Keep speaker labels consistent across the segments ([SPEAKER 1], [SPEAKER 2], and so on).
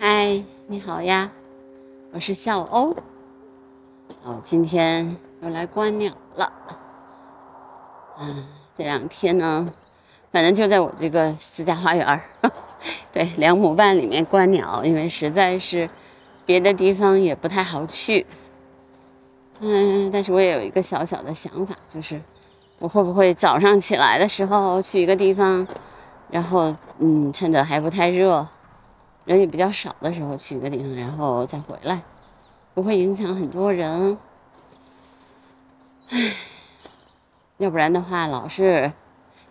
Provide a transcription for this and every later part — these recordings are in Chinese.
[SPEAKER 1] 嗨，你好呀，我是笑欧。哦，今天又来观鸟了。嗯，这两天呢，反正就在我这个私家花园 对，两亩半里面观鸟，因为实在是别的地方也不太好去。嗯，但是我也有一个小小的想法，就是我会不会早上起来的时候去一个地方，然后嗯，趁着还不太热。人也比较少的时候去一个地方，然后再回来，不会影响很多人。唉，要不然的话，老是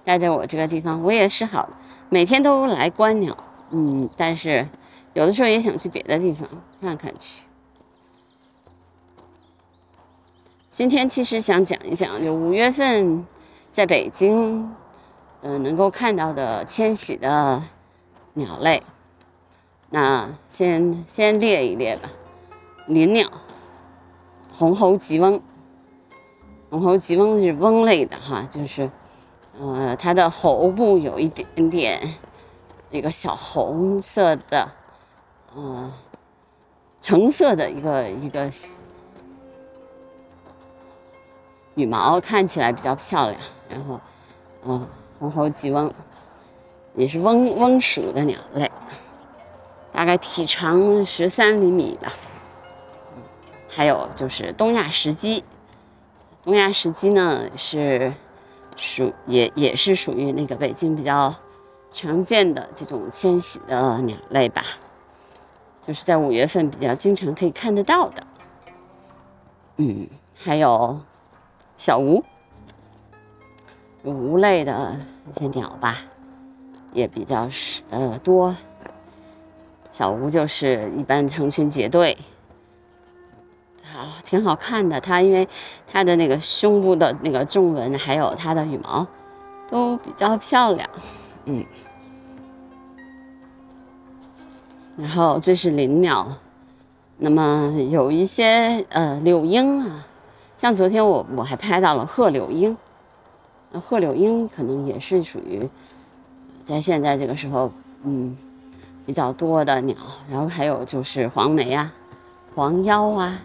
[SPEAKER 1] 待在我这个地方，我也是好，每天都来观鸟，嗯，但是有的时候也想去别的地方看看去。今天其实想讲一讲，就五月份在北京，嗯，能够看到的迁徙的鸟类。那先先列一列吧，林鸟，红喉棘翁。红喉棘翁是翁类的哈，就是，呃，它的喉部有一点点一个小红色的，呃，橙色的一个一个羽毛，看起来比较漂亮。然后，嗯，红喉棘翁也是翁翁属的鸟类。大概体长十三厘米吧，还有就是东亚石鸡，东亚石鸡呢是属也也是属于那个北京比较常见的这种迁徙的鸟类吧，就是在五月份比较经常可以看得到的。嗯，还有小吴，吴类的一些鸟吧，也比较是呃多。小吴就是一般成群结队，好，挺好看的。它因为它的那个胸部的那个纵纹，还有它的羽毛，都比较漂亮。嗯，然后这是林鸟，那么有一些呃柳莺啊，像昨天我我还拍到了鹤柳莺，那鹤柳莺可能也是属于在现在这个时候，嗯。比较多的鸟，然后还有就是黄眉啊、黄腰啊，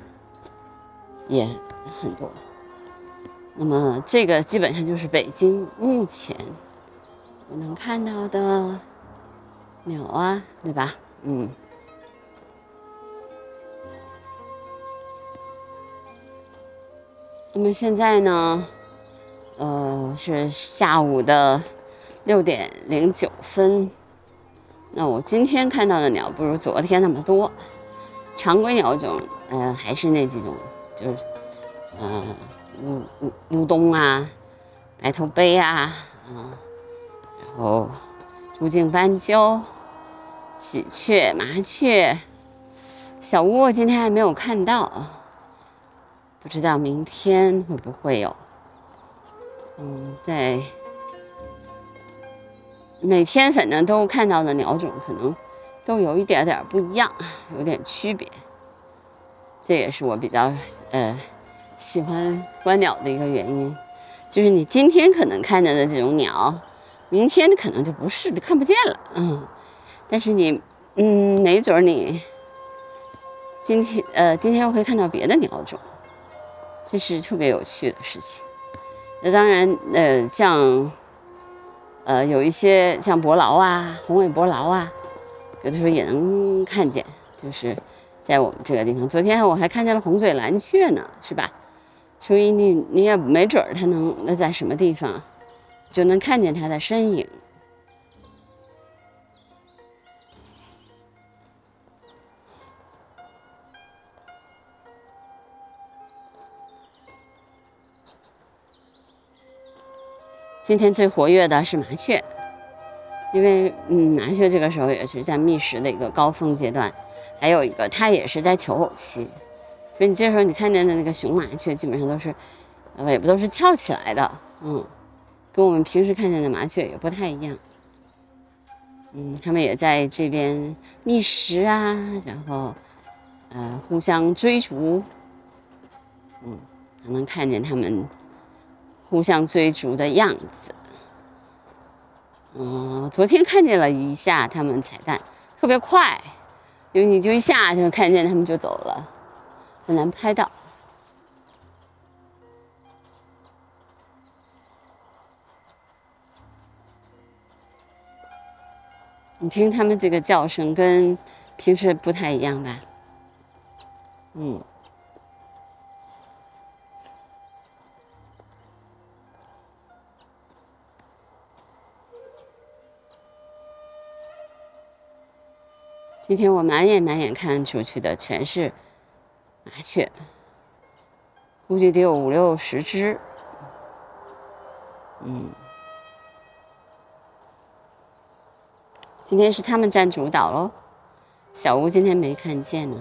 [SPEAKER 1] 也很多。那么这个基本上就是北京目前我能看到的鸟啊，对吧？嗯。那么现在呢，呃，是下午的六点零九分。那我今天看到的鸟不如昨天那么多，常规鸟种，呃，还是那几种，就是，呃，乌乌乌冬啊，白头鹎啊，啊，然后乌颈斑鸠、喜鹊、麻雀、小乌，今天还没有看到，不知道明天会不会有，嗯，在。每天反正都看到的鸟种可能都有一点点不一样，有点区别。这也是我比较呃喜欢观鸟的一个原因，就是你今天可能看见的这种鸟，明天可能就不是看不见了，嗯。但是你嗯，没准你今天呃今天又会看到别的鸟种，这是特别有趣的事情。那当然呃像。呃，有一些像伯劳啊，红尾伯劳啊，有的时候也能看见，就是在我们这个地方。昨天我还看见了红嘴蓝雀呢，是吧？所以你你也没准儿它能那在什么地方，就能看见它的身影。今天最活跃的是麻雀，因为嗯，麻雀这个时候也是在觅食的一个高峰阶段，还有一个它也是在求偶期，所以你这时候你看见的那个雄麻雀基本上都是尾巴都是翘起来的，嗯，跟我们平时看见的麻雀也不太一样，嗯，它们也在这边觅食啊，然后呃互相追逐，嗯，能看见它们。互相追逐的样子，嗯，昨天看见了一下他们彩蛋，特别快，因为你就一下就看见他们就走了，很难拍到。你听他们这个叫声跟平时不太一样吧？嗯。今天我满眼满眼看出去的全是麻雀，估计得有五六十只。嗯，今天是他们占主导喽。小吴今天没看见呢，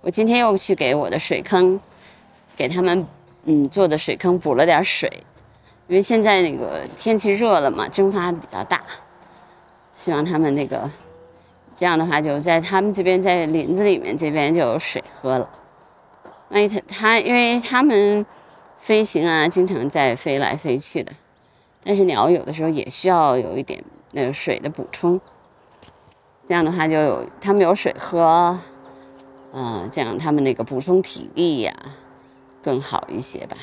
[SPEAKER 1] 我今天又去给我的水坑，给他们嗯做的水坑补了点水。因为现在那个天气热了嘛，蒸发比较大，希望他们那个这样的话，就在他们这边在林子里面这边就有水喝了。万一他他，因为他们飞行啊，经常在飞来飞去的，但是鸟有的时候也需要有一点那个水的补充。这样的话就有他们有水喝，嗯，这样他们那个补充体力呀更好一些吧。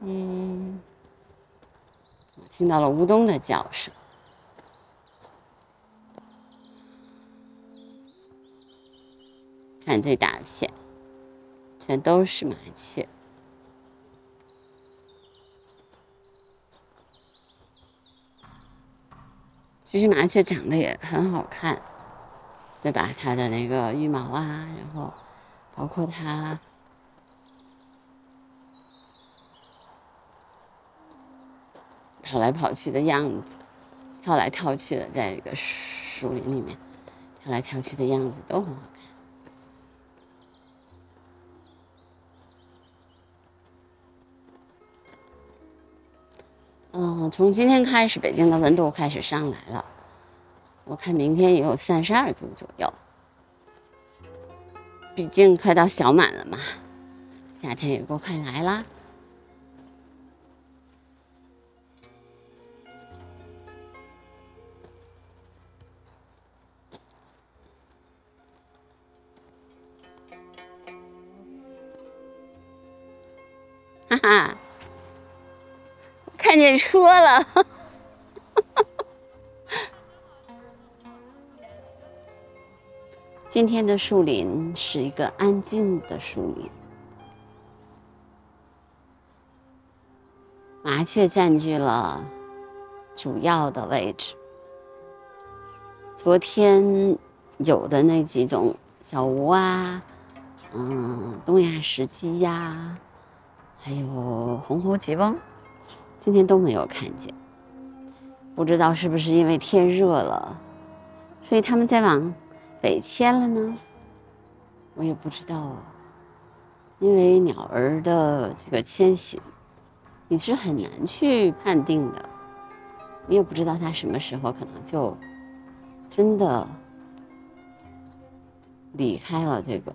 [SPEAKER 1] 嗯，我听到了乌冬的叫声，看这大片，全都是麻雀。其实麻雀长得也很好看，对吧？它的那个羽毛啊，然后包括它。跑来跑去的样子，跳来跳去的，在这个树林里面跳来跳去的样子都很好看。嗯，从今天开始，北京的温度开始上来了，我看明天也有三十二度左右。毕竟快到小满了嘛，夏天也够快来啦。哈哈，看见车了！哈 哈今天的树林是一个安静的树林，麻雀占据了主要的位置。昨天有的那几种小吴啊，嗯，东亚石鸡呀。还有红喉吉翁，今天都没有看见，不知道是不是因为天热了，所以他们在往北迁了呢？我也不知道，因为鸟儿的这个迁徙，你是很难去判定的，你也不知道它什么时候可能就真的离开了这个。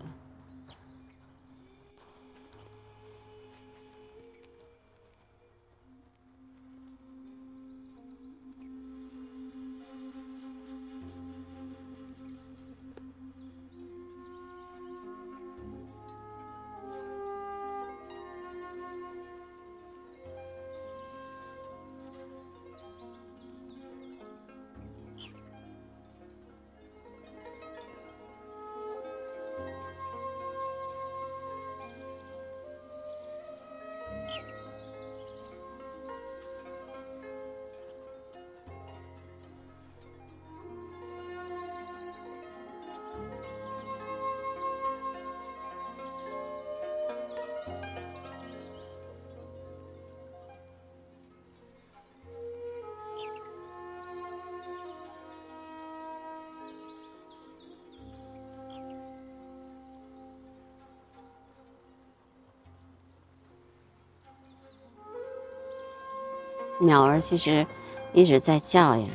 [SPEAKER 1] 鸟儿其实一直在叫呀，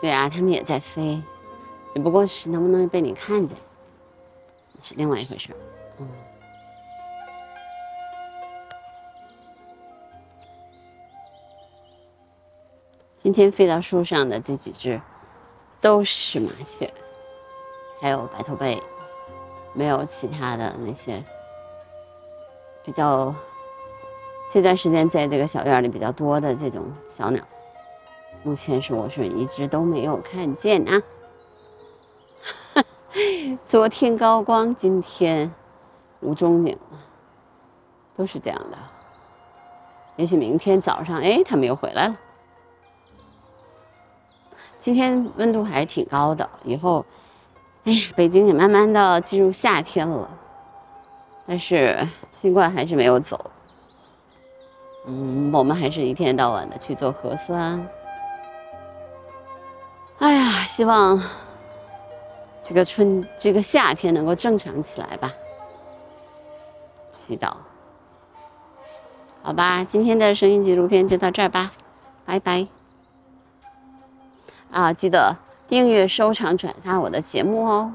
[SPEAKER 1] 对啊，它们也在飞，只不过是能不能被你看见，是另外一回事嗯。今天飞到树上的这几只都是麻雀，还有白头鹎，没有其他的那些比较这段时间在这个小院里比较多的这种小鸟。目前是我是一直都没有看见啊。昨天高光，今天无踪影，都是这样的。也许明天早上，哎，他们又回来了。今天温度还是挺高的，以后，哎呀，北京也慢慢的进入夏天了，但是新冠还是没有走。嗯，我们还是一天到晚的去做核酸。哎呀，希望这个春这个夏天能够正常起来吧。祈祷，好吧，今天的声音纪录片就到这儿吧，拜拜。啊，记得订阅、收藏、转发我的节目哦。